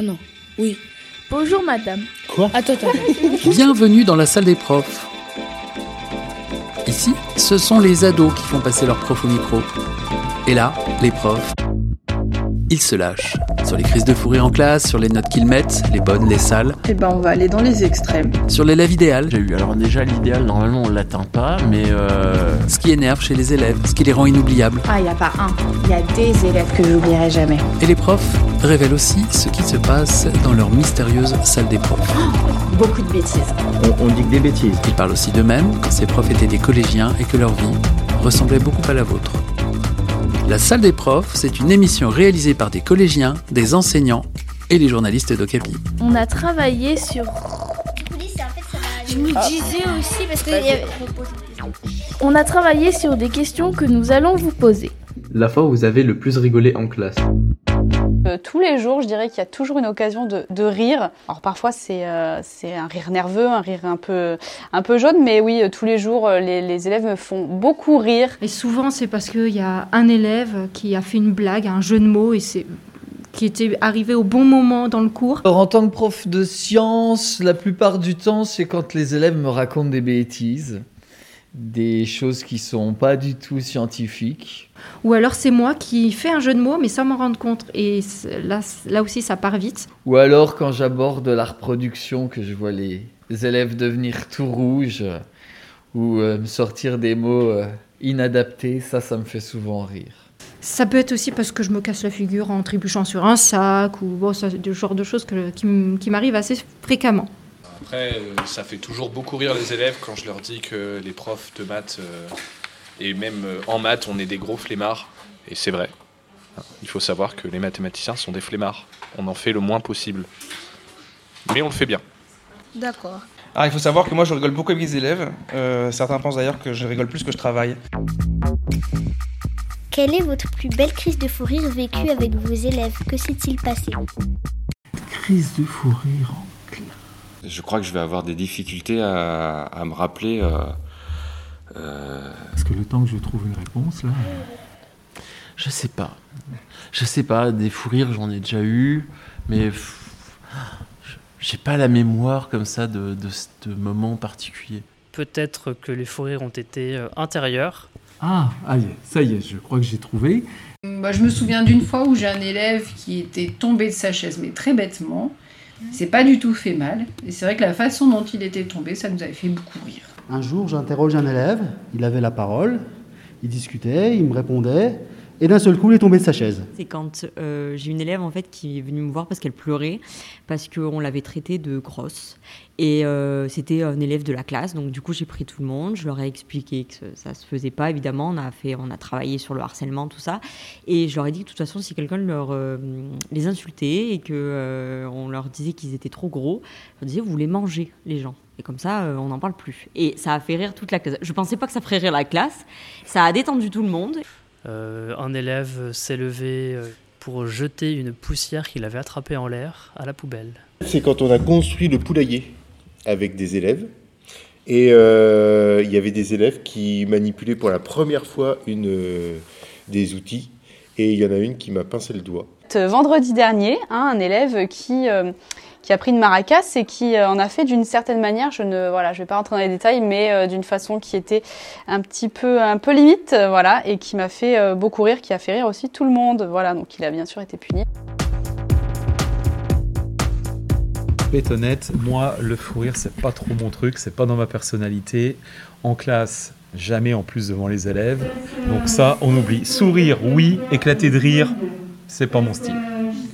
Ah non, oui. Bonjour madame. Quoi Attends, attends. attends. Bienvenue dans la salle des profs. Ici, ce sont les ados qui font passer leurs profs au micro. Et là, les profs, ils se lâchent. Sur les crises de fou rire en classe, sur les notes qu'ils mettent, les bonnes, les sales, Eh ben, on va aller dans les extrêmes. sur l'élève idéal, J'ai eu. Alors déjà l'idéal normalement on l'atteint pas, mais euh, ce qui énerve chez les élèves, ce qui les rend inoubliables. Ah, il n'y a pas un. Il y a des élèves que j'oublierai jamais. Et les profs révèlent aussi ce qui se passe dans leur mystérieuse salle des profs. Beaucoup de bêtises. on, on dit que des bêtises. Ils parlent aussi d'eux-mêmes quand ces profs étaient des collégiens et que leur vie ressemblait beaucoup à la vôtre. La salle des profs, c'est une émission réalisée par des collégiens, des enseignants et les journalistes d'Ocapi. On a travaillé sur... Je me disais aussi parce que. y avait- On a travaillé sur des questions que nous allons vous poser. La fois où vous avez le plus rigolé en classe. Tous les jours, je dirais qu'il y a toujours une occasion de, de rire. Alors parfois c'est euh, c'est un rire nerveux, un rire un peu un peu jaune, mais oui, tous les jours euh, les, les élèves me font beaucoup rire. Et souvent, c'est parce qu'il y a un élève qui a fait une blague, un jeu de mots, et c'est qui était arrivé au bon moment dans le cours. Alors, en tant que prof de sciences, la plupart du temps, c'est quand les élèves me racontent des bêtises, des choses qui sont pas du tout scientifiques. Ou alors, c'est moi qui fais un jeu de mots, mais sans m'en rendre compte. Et là, là aussi, ça part vite. Ou alors quand j'aborde la reproduction, que je vois les élèves devenir tout rouges ou euh, me sortir des mots euh, inadaptés, ça, ça me fait souvent rire. Ça peut être aussi parce que je me casse la figure en trébuchant sur un sac, ou bon, le genre de choses que- qui m'arrivent assez fréquemment. Après, euh, ça fait toujours beaucoup rire les élèves quand je leur dis que les profs de maths, euh, et même euh, en maths, on est des gros flemmards. Et c'est vrai. Il faut savoir que les mathématiciens sont des flemmards. On en fait le moins possible. Mais on le fait bien. D'accord. Alors, il faut savoir que moi, je rigole beaucoup avec mes élèves. Euh, certains pensent d'ailleurs que je rigole plus que je travaille. Quelle est votre plus belle crise de fou rire vécue avec vos élèves? Que s'est-il passé? Crise de fou rire. Je crois que je vais avoir des difficultés à, à me rappeler. euh, euh, Parce que le temps que je trouve une réponse, là. je sais pas. Je sais pas, des fous rires j'en ai déjà eu, mais j'ai pas la mémoire comme ça de, de ce moment particulier. Peut-être que les fous rires ont été euh, intérieurs. Ah, allez, ça y est, je crois que j'ai trouvé. Bah, je me souviens d'une fois où j'ai un élève qui était tombé de sa chaise, mais très bêtement. C'est pas du tout fait mal. Et c'est vrai que la façon dont il était tombé, ça nous avait fait beaucoup rire. Un jour, j'interroge un élève, il avait la parole, il discutait, il me répondait, et d'un seul coup, il est tombé de sa chaise. C'est quand euh, j'ai une élève en fait qui est venue me voir parce qu'elle pleurait parce qu'on l'avait traitée de grosse et euh, c'était un élève de la classe donc du coup j'ai pris tout le monde je leur ai expliqué que ça se faisait pas évidemment on a fait on a travaillé sur le harcèlement tout ça et je leur ai dit que de toute façon si quelqu'un leur euh, les insultait et que on leur disait qu'ils étaient trop gros je leur disais vous les mangez les gens et comme ça, on n'en parle plus. Et ça a fait rire toute la classe. Je pensais pas que ça ferait rire la classe. Ça a détendu tout le monde. Euh, un élève s'est levé euh, pour jeter une poussière qu'il avait attrapée en l'air à la poubelle. C'est quand on a construit le poulailler avec des élèves. Et euh, il y avait des élèves qui manipulaient pour la première fois une, des outils. Et il y en a une qui m'a pincé le doigt. Vendredi dernier, hein, un élève qui euh, qui a pris une maracas et qui euh, en a fait d'une certaine manière, je ne voilà, je vais pas rentrer dans les détails, mais euh, d'une façon qui était un petit peu un peu limite, euh, voilà, et qui m'a fait euh, beaucoup rire, qui a fait rire aussi tout le monde, voilà, donc il a bien sûr été puni. être honnête, moi, le fou rire, c'est pas trop mon truc, c'est pas dans ma personnalité. En classe, jamais en plus devant les élèves. Donc ça, on oublie. Sourire, oui. Éclater de rire, c'est pas mon style.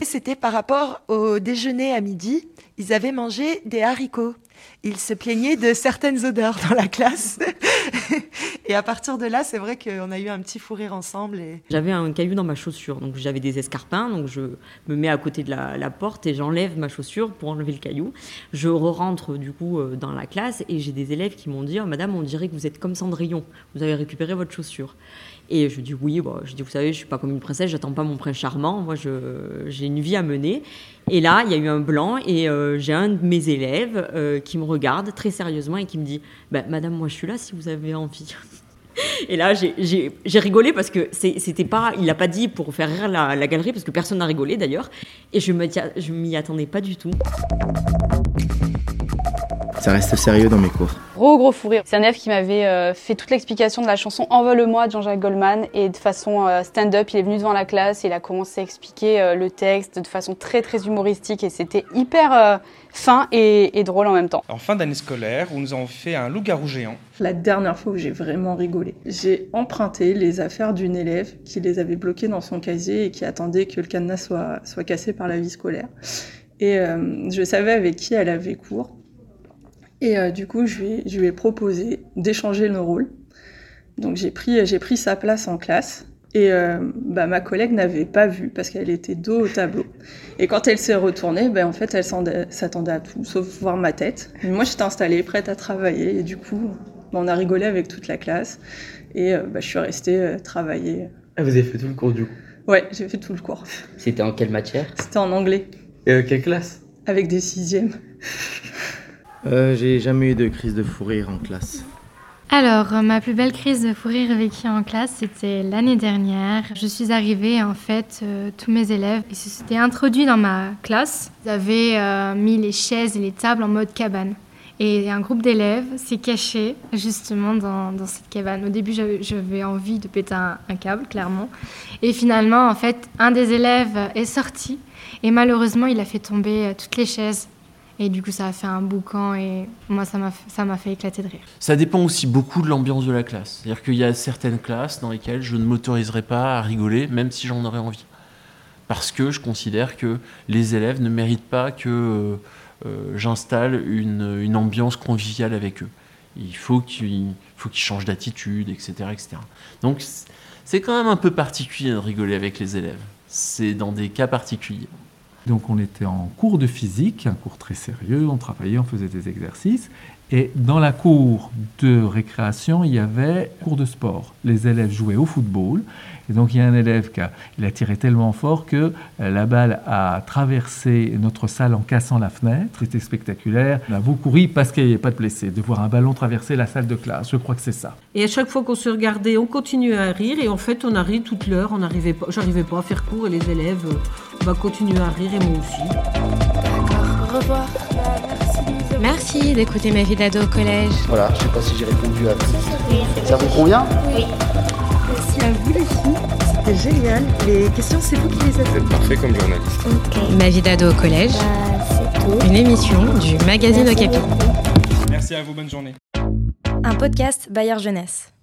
C'était par rapport au déjeuner à midi. Ils avaient mangé des haricots. Ils se plaignaient de certaines odeurs dans la classe. et à partir de là, c'est vrai qu'on a eu un petit fou rire ensemble. J'avais un caillou dans ma chaussure, donc j'avais des escarpins, donc je me mets à côté de la, porte et j'enlève ma chaussure pour enlever le caillou. Je re-rentre du coup euh, dans la classe et j'ai des élèves qui m'ont dit oh, Madame, on dirait que vous êtes comme Cendrillon, vous avez récupéré votre chaussure. Et je dis oui, bon, je dis vous savez, je suis pas comme une princesse, j'attends pas mon prince charmant, moi j'ai une vie à mener. Et là, il y a eu un blanc et euh, j'ai un de mes élèves euh, qui me regarde très sérieusement et qui me dit bah, Madame, moi je suis là si vous avez envie. Et là, j'ai- rigolé parce que c'était pas, il n'a pas dit pour faire rire la, la galerie parce que personne n'a rigolé d'ailleurs. Et je m'y attendais pas du tout. Ça reste sérieux dans mes cours. Gros gros fou rire. C'est un élève qui m'avait euh, fait toute l'explication de la chanson Envole-moi de Jean-Jacques Goldman et de façon euh, stand-up, il est venu devant la classe et il a commencé à expliquer euh, le texte de façon très très humoristique et c'était hyper euh, fin et, et drôle en même temps. En fin d'année scolaire, où nous avons fait un loup-garou géant. La dernière fois où j'ai vraiment rigolé, j'ai emprunté les affaires d'une élève qui les avait bloquées dans son casier et qui attendait que le cadenas soit, soit cassé par la vie scolaire. Et euh, je savais avec qui elle avait cours. Et euh, du coup, je lui, ai, je lui ai proposé d'échanger nos rôles. Donc j'ai pris, j'ai pris sa place en classe. Et euh, bah, ma collègue n'avait pas vu parce qu'elle était dos au tableau. Et quand elle s'est retournée, ben, en fait, elle s'attendait à tout, sauf voir ma tête. Mais moi, j'étais installée, prête à travailler. Et du coup, ben, on a rigolé avec toute la classe. Et euh, bah, je suis restée euh, travailler. Ah, vous avez fait tout le cours du coup? Ouais, j'ai fait tout le cours. C'était en quelle matière? C'était en anglais, Et euh, quelle classe? Avec des sixièmes. Euh, j'ai jamais eu de crise de fou rire en classe. Alors, ma plus belle crise de fou rire vécue en classe, c'était l'année dernière. Je suis arrivée, en fait, euh, tous mes élèves, ils se s'étaient introduits dans ma classe. Ils avaient euh, mis les chaises et les tables en mode cabane. Et un groupe d'élèves s'est caché justement dans, cette cabane. Au début, j'avais envie de péter un, câble, clairement. Et finalement, en fait, un des élèves est sorti et malheureusement, il a fait tomber toutes les chaises. Et du coup, ça a fait un boucan et moi, ça m'a fait- éclater de rire. Ça dépend aussi beaucoup de l'ambiance de la classe. C'est-à-dire qu'il y a certaines classes dans lesquelles je ne m'autoriserai pas à rigoler, même si j'en aurais envie. Parce que je considère que les élèves ne méritent pas que euh, euh, j'installe une, ambiance conviviale avec eux. Il faut qu'ils qu'ils changent d'attitude, etc., etc. Donc c'est quand même un peu particulier de rigoler avec les élèves. C'est dans des cas particuliers. Donc on était en cours de physique, un cours très sérieux, on travaillait, on faisait des exercices. Et dans la cour de récréation, il y avait cours de sport. Les élèves jouaient au football. Et donc il y a un élève qui a, il a tiré tellement fort que euh, la balle a traversé notre salle en cassant la fenêtre. C'était spectaculaire. On a beaucoup ri parce qu'il n'y avait pas de blessés. De voir un ballon traverser la salle de classe, je crois que c'est ça. Et à chaque fois qu'on se regardait, on continuait à rire et en fait on a ri toute l'heure. On n'arrivait pas, j'arrivais pas à faire court et les élèves euh, bah, continuaient à rire et moi aussi. Au revoir. Merci d'écouter ma vie d'ado au collège. Voilà, je sais pas si j'ai répondu à tout. Ça vous convient? Oui. Merci à vous les filles, c'était génial. Les questions, c'est vous qui les avez. Vous êtes parfait comme journaliste. Ma vie d'ado au collège. Une émission du magazine Okapi. Merci à vous, bonne journée. Un podcast Bayard Jeunesse.